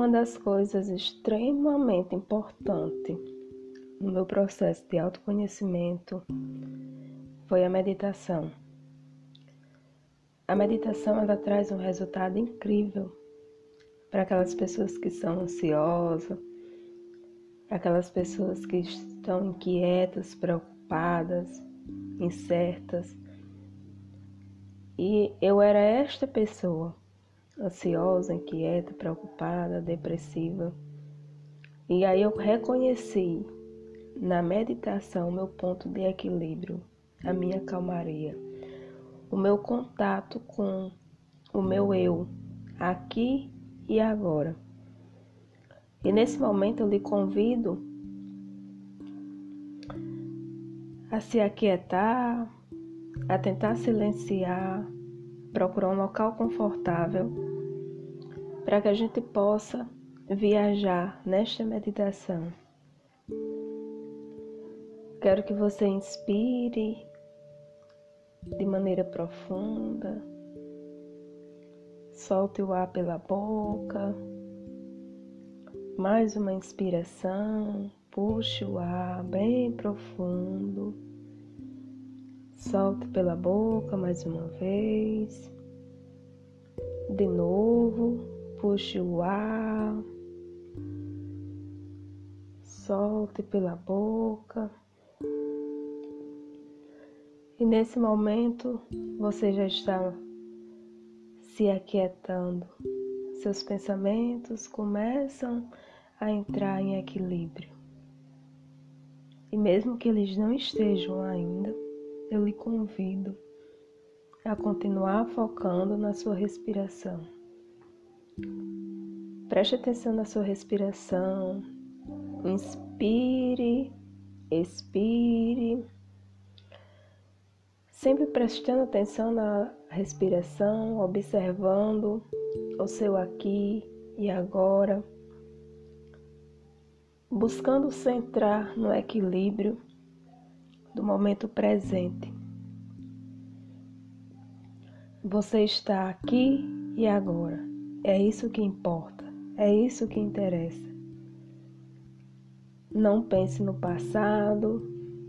Uma das coisas extremamente importantes no meu processo de autoconhecimento foi a meditação. A meditação ela traz um resultado incrível para aquelas pessoas que são ansiosas, para aquelas pessoas que estão inquietas, preocupadas, incertas. E eu era esta pessoa, ansiosa, inquieta, preocupada, depressiva. E aí eu reconheci na meditação o meu ponto de equilíbrio, a minha calmaria, o meu contato com o meu eu, aqui e agora. E nesse momento eu lhe convido a se aquietar, a tentar silenciar, procurar um local confortável para que a gente possa viajar nesta meditação. Quero que você inspire de maneira profunda, solte o ar pela boca. Mais uma inspiração, puxe o ar bem profundo. Solte pela boca mais uma vez. De novo, puxe o ar. Solte pela boca. E nesse momento você já está se aquietando seus pensamentos começam a entrar em equilíbrio. E mesmo que eles não estejam ainda, eu lhe convido a continuar focando na sua respiração. Preste atenção na sua respiração. Inspire, expire. Sempre prestando atenção na respiração, observando o seu aqui e agora, buscando centrar no equilíbrio do momento presente. Você está aqui e agora. É isso que importa, é isso que interessa. Não pense no passado,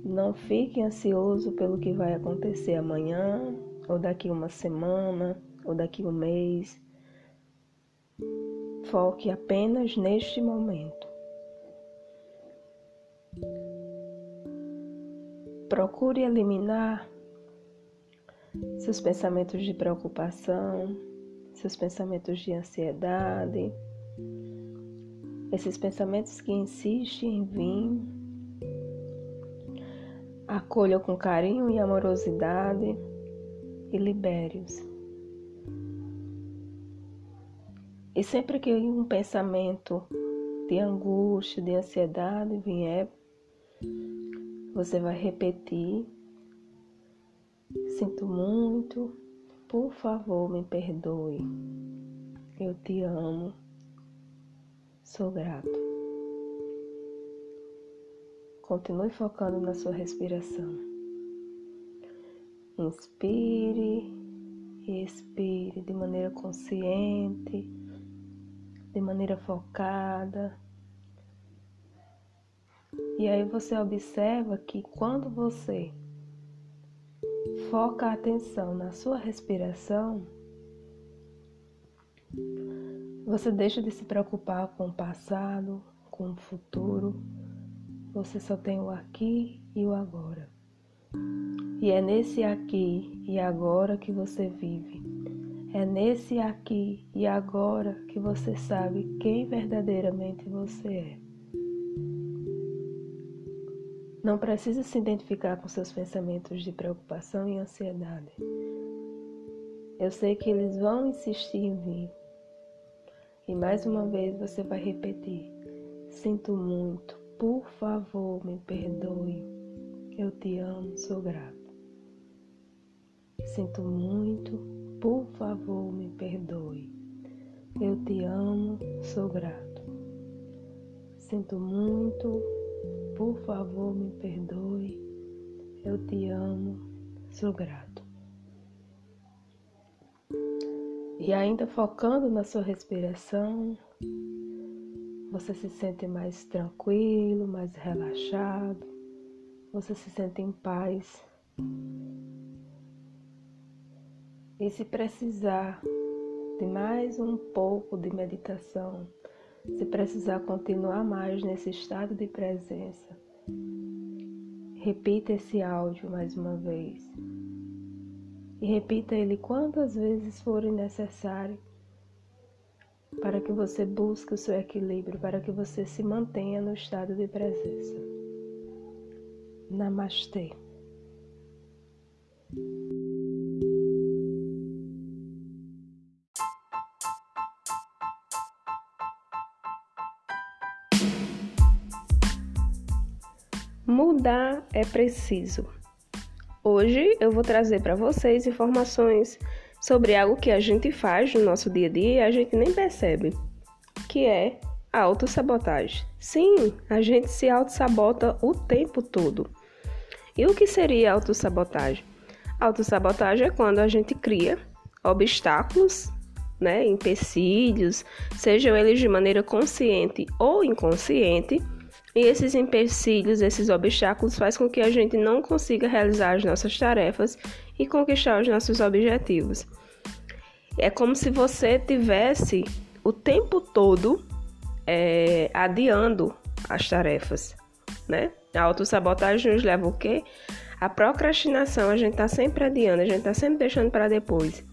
não fique ansioso pelo que vai acontecer amanhã, ou daqui uma semana, ou daqui um mês. Foque apenas neste momento. Procure eliminar seus pensamentos de preocupação, seus pensamentos de ansiedade, esses pensamentos que insistem em vir. Acolha com carinho e amorosidade e libere-os. E sempre que um pensamento de angústia, de ansiedade vier, você vai repetir: Sinto muito, por favor, me perdoe. Eu te amo, sou grato. Continue focando na sua respiração. Inspire e expire de maneira consciente de maneira focada. E aí você observa que quando você foca a atenção na sua respiração, você deixa de se preocupar com o passado, com o futuro. Você só tem o aqui e o agora. E é nesse aqui e agora que você vive. É nesse aqui e agora que você sabe quem verdadeiramente você é. Não precisa se identificar com seus pensamentos de preocupação e ansiedade. Eu sei que eles vão insistir em vir. E mais uma vez você vai repetir: Sinto muito, por favor, me perdoe. Eu te amo, sou grato. Sinto muito, por favor, me perdoe. Eu te amo, sou grato. Sinto muito, favor, me perdoe. Eu te amo, sou grato. E ainda focando na sua respiração, Você se sente mais tranquilo, mais relaxado, você se sente em paz. E se precisar de mais um pouco de meditação, se precisar continuar mais nesse estado de presença, repita esse áudio mais uma vez. E repita ele quantas vezes forem necessário para que você busque o seu equilíbrio, para que você se mantenha no estado de presença. Namastê. Mudar é preciso. Hoje eu vou trazer para vocês informações sobre algo que a gente faz no nosso dia a dia e a gente nem percebe, que é a autossabotagem. Sim, a gente se autossabota o tempo todo. E o que seria autossabotagem? Autossabotagem é quando a gente cria obstáculos, né, empecilhos, sejam eles de maneira consciente ou inconsciente, e esses empecilhos, esses obstáculos faz com que a gente não consiga realizar as nossas tarefas e conquistar os nossos objetivos. É como se você tivesse o tempo todo é, adiando as tarefas, né? A autossabotagem nos leva o quê? A procrastinação, a gente está sempre adiando, a gente está sempre deixando para depois.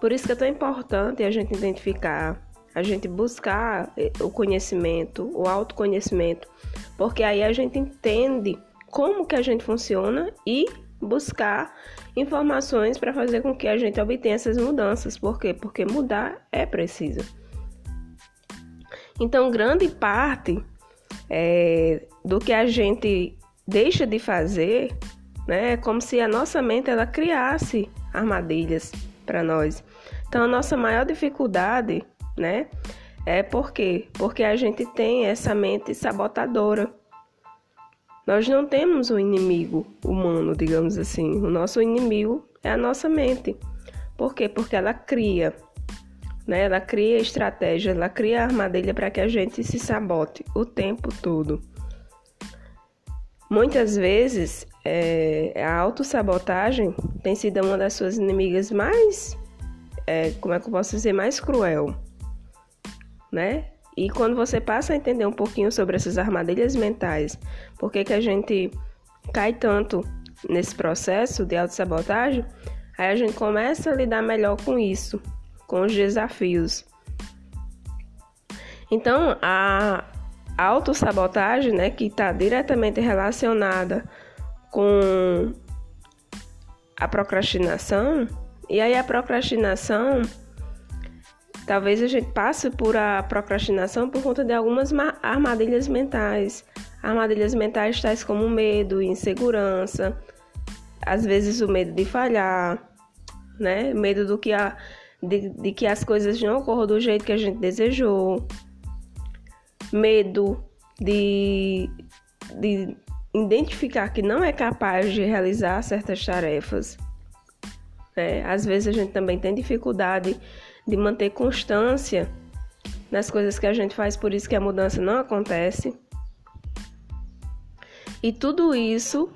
Por isso que é tão importante a gente identificar a gente buscar eh, o conhecimento, o autoconhecimento, porque aí a gente entende como que a gente funciona e buscar informações para fazer com que a gente obtenha essas mudanças. Por quê? Porque mudar é preciso. Então, grande parte é, do que a gente deixa de fazer né, é como se a nossa mente ela criasse armadilhas para nós. Então, a nossa maior dificuldade né? É por quê? Porque a gente tem essa mente sabotadora. Nós não temos um inimigo humano, digamos assim. O nosso inimigo é a nossa mente. Por quê? Porque ela cria, né? Ela cria estratégia, ela cria armadilha para que a gente se sabote o tempo todo. Muitas vezes é, a autossabotagem tem sido uma das suas inimigas mais, é, como é que eu posso dizer, mais cruel né? E quando você passa a entender um pouquinho sobre essas armadilhas mentais, por que, que a gente cai tanto nesse processo de autossabotagem, aí a gente começa a lidar melhor com isso, com os desafios. Então, a autossabotagem, né, que está diretamente relacionada com a procrastinação, e aí a procrastinação Talvez a gente passe por a procrastinação por conta de algumas armadilhas mentais. Armadilhas mentais tais como medo, insegurança, às vezes o medo de falhar, né? Medo do que a, de, de que as coisas não ocorram do jeito que a gente desejou. Medo de, de identificar que não é capaz de realizar certas tarefas. É, às vezes a gente também tem dificuldade de manter constância nas coisas que a gente faz, por isso que a mudança não acontece. E tudo isso,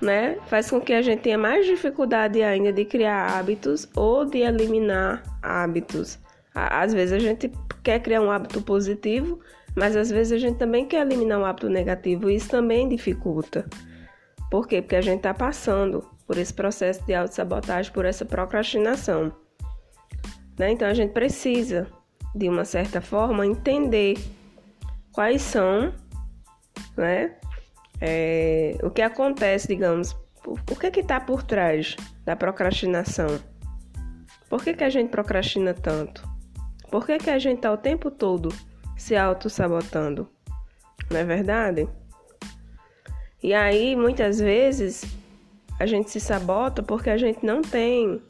né, faz com que a gente tenha mais dificuldade ainda de criar hábitos ou de eliminar hábitos. Às vezes a gente quer criar um hábito positivo, mas às vezes a gente também quer eliminar um hábito negativo e isso também dificulta. Por quê? Porque a gente está passando por esse processo de autossabotagem, por essa procrastinação. Né? Então a gente precisa, de uma certa forma, entender quais são, né? É, o que acontece, digamos, o que é que está por trás da procrastinação? Por que, que a gente procrastina tanto? Por que, que a gente está o tempo todo se auto-sabotando? Não é verdade? E aí, muitas vezes, a gente se sabota porque a gente não tem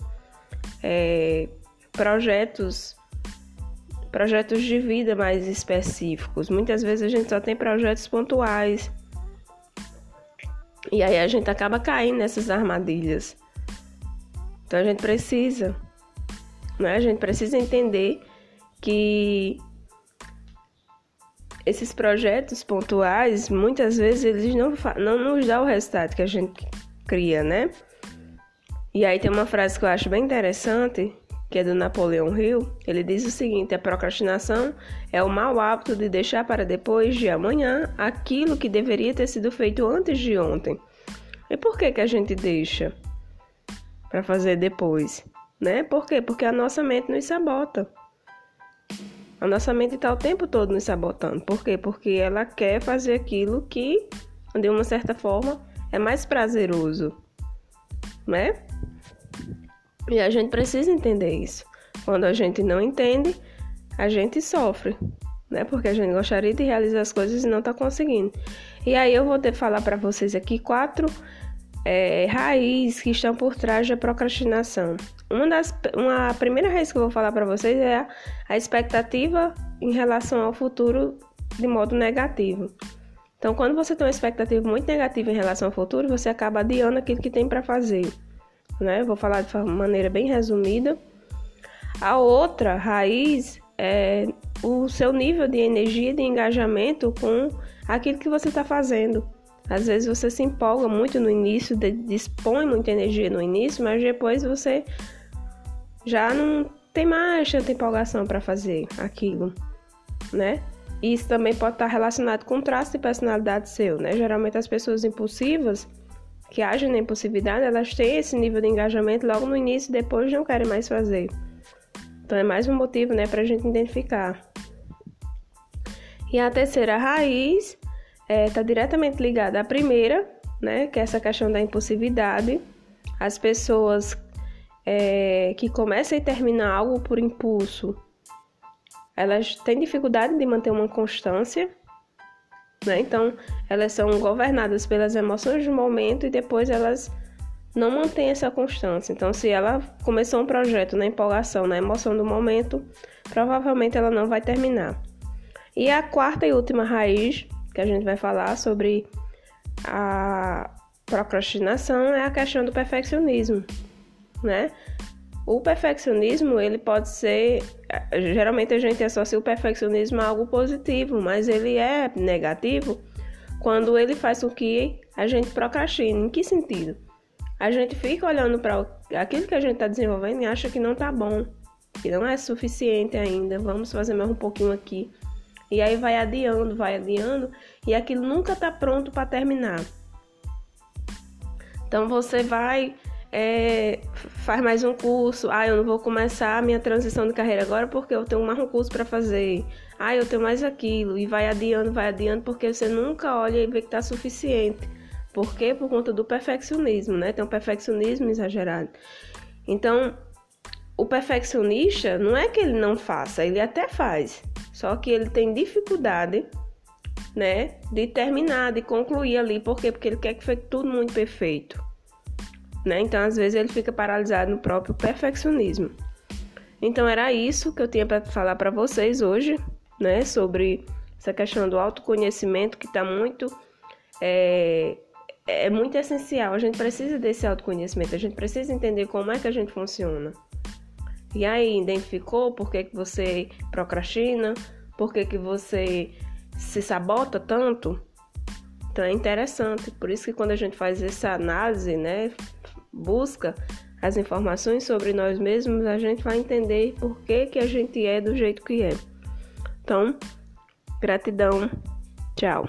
é, projetos projetos de vida mais específicos. Muitas vezes a gente só tem projetos pontuais. E aí a gente acaba caindo nessas armadilhas. Então a gente precisa, né? A gente precisa entender que esses projetos pontuais, muitas vezes eles não, não nos dão o resultado que a gente cria, né? E aí tem uma frase que eu acho bem interessante, que é do Napoleão Hill. Ele diz o seguinte: a procrastinação é o mau hábito de deixar para depois de amanhã aquilo que deveria ter sido feito antes de ontem. E por que que a gente deixa para fazer depois, né? Por quê? Porque a nossa mente nos sabota. A nossa mente está o tempo todo nos sabotando. Por quê? Porque ela quer fazer aquilo que, de uma certa forma, é mais prazeroso, né? E a gente precisa entender isso. Quando a gente não entende, a gente sofre, né? Porque a gente gostaria de realizar as coisas e não está conseguindo. E aí eu vou ter falar para vocês aqui quatro é, raízes que estão por trás da procrastinação. Uma das, uma a primeira raiz que eu vou falar para vocês é a, a expectativa em relação ao futuro de modo negativo. Então, quando você tem uma expectativa muito negativa em relação ao futuro, você acaba adiando aquilo que tem para fazer. Né? Vou falar de maneira bem resumida. A outra raiz é o seu nível de energia e de engajamento com aquilo que você está fazendo. Às vezes você se empolga muito no início, dispõe muita energia no início, mas depois você já não tem mais tanta empolgação para fazer aquilo, né? Isso também pode estar relacionado com traço de personalidade seu, né? Geralmente as pessoas impulsivas que agem na impulsividade, elas têm esse nível de engajamento logo no início e depois não querem mais fazer. Então é mais um motivo, né, para a gente identificar. E a terceira raiz está é, tá diretamente ligada à primeira, né, que é essa questão da impulsividade. As pessoas é, que começam e terminam algo por impulso, elas têm dificuldade de manter uma constância, né? Então, elas são governadas pelas emoções do momento e depois elas não mantêm essa constância. Então, se ela começou um projeto na empolgação, na emoção do momento, provavelmente ela não vai terminar. E a quarta e última raiz que a gente vai falar sobre a procrastinação é a questão do perfeccionismo, né? O perfeccionismo, ele pode ser, geralmente a gente associa o perfeccionismo a algo positivo, mas ele é negativo quando ele faz com que a gente procrastine. Em que sentido? A gente fica olhando para aquilo que a gente está desenvolvendo e acha que não está bom, que não é suficiente ainda, vamos fazer mais um pouquinho aqui. E aí vai adiando, vai adiando, e aquilo nunca está pronto para terminar. Então você vai, é, faz mais um curso. Ah, eu não vou começar a minha transição de carreira agora porque eu tenho mais um curso para fazer. Ah, eu tenho mais aquilo. E vai adiando, vai adiando, porque você nunca olha e vê que está suficiente. Por quê? Por conta do perfeccionismo, né? Tem um perfeccionismo exagerado. Então, o perfeccionista não é que ele não faça, ele até faz. Só que ele tem dificuldade, né, de terminar, de concluir ali, por quê? Porque ele quer que fique tudo muito perfeito, né? Então, às vezes ele fica paralisado no próprio perfeccionismo. Então, era isso que eu tinha para falar para vocês hoje, né, sobre essa questão do autoconhecimento que está muito é, é muito essencial. A gente precisa desse autoconhecimento, a gente precisa entender como é que a gente funciona. E aí, identificou por que, que você procrastina? Por que, que você se sabota tanto? Então é interessante. Por isso que quando a gente faz essa análise, né, busca as informações sobre nós mesmos, a gente vai entender por que, que a gente é do jeito que é. Então, gratidão. Tchau.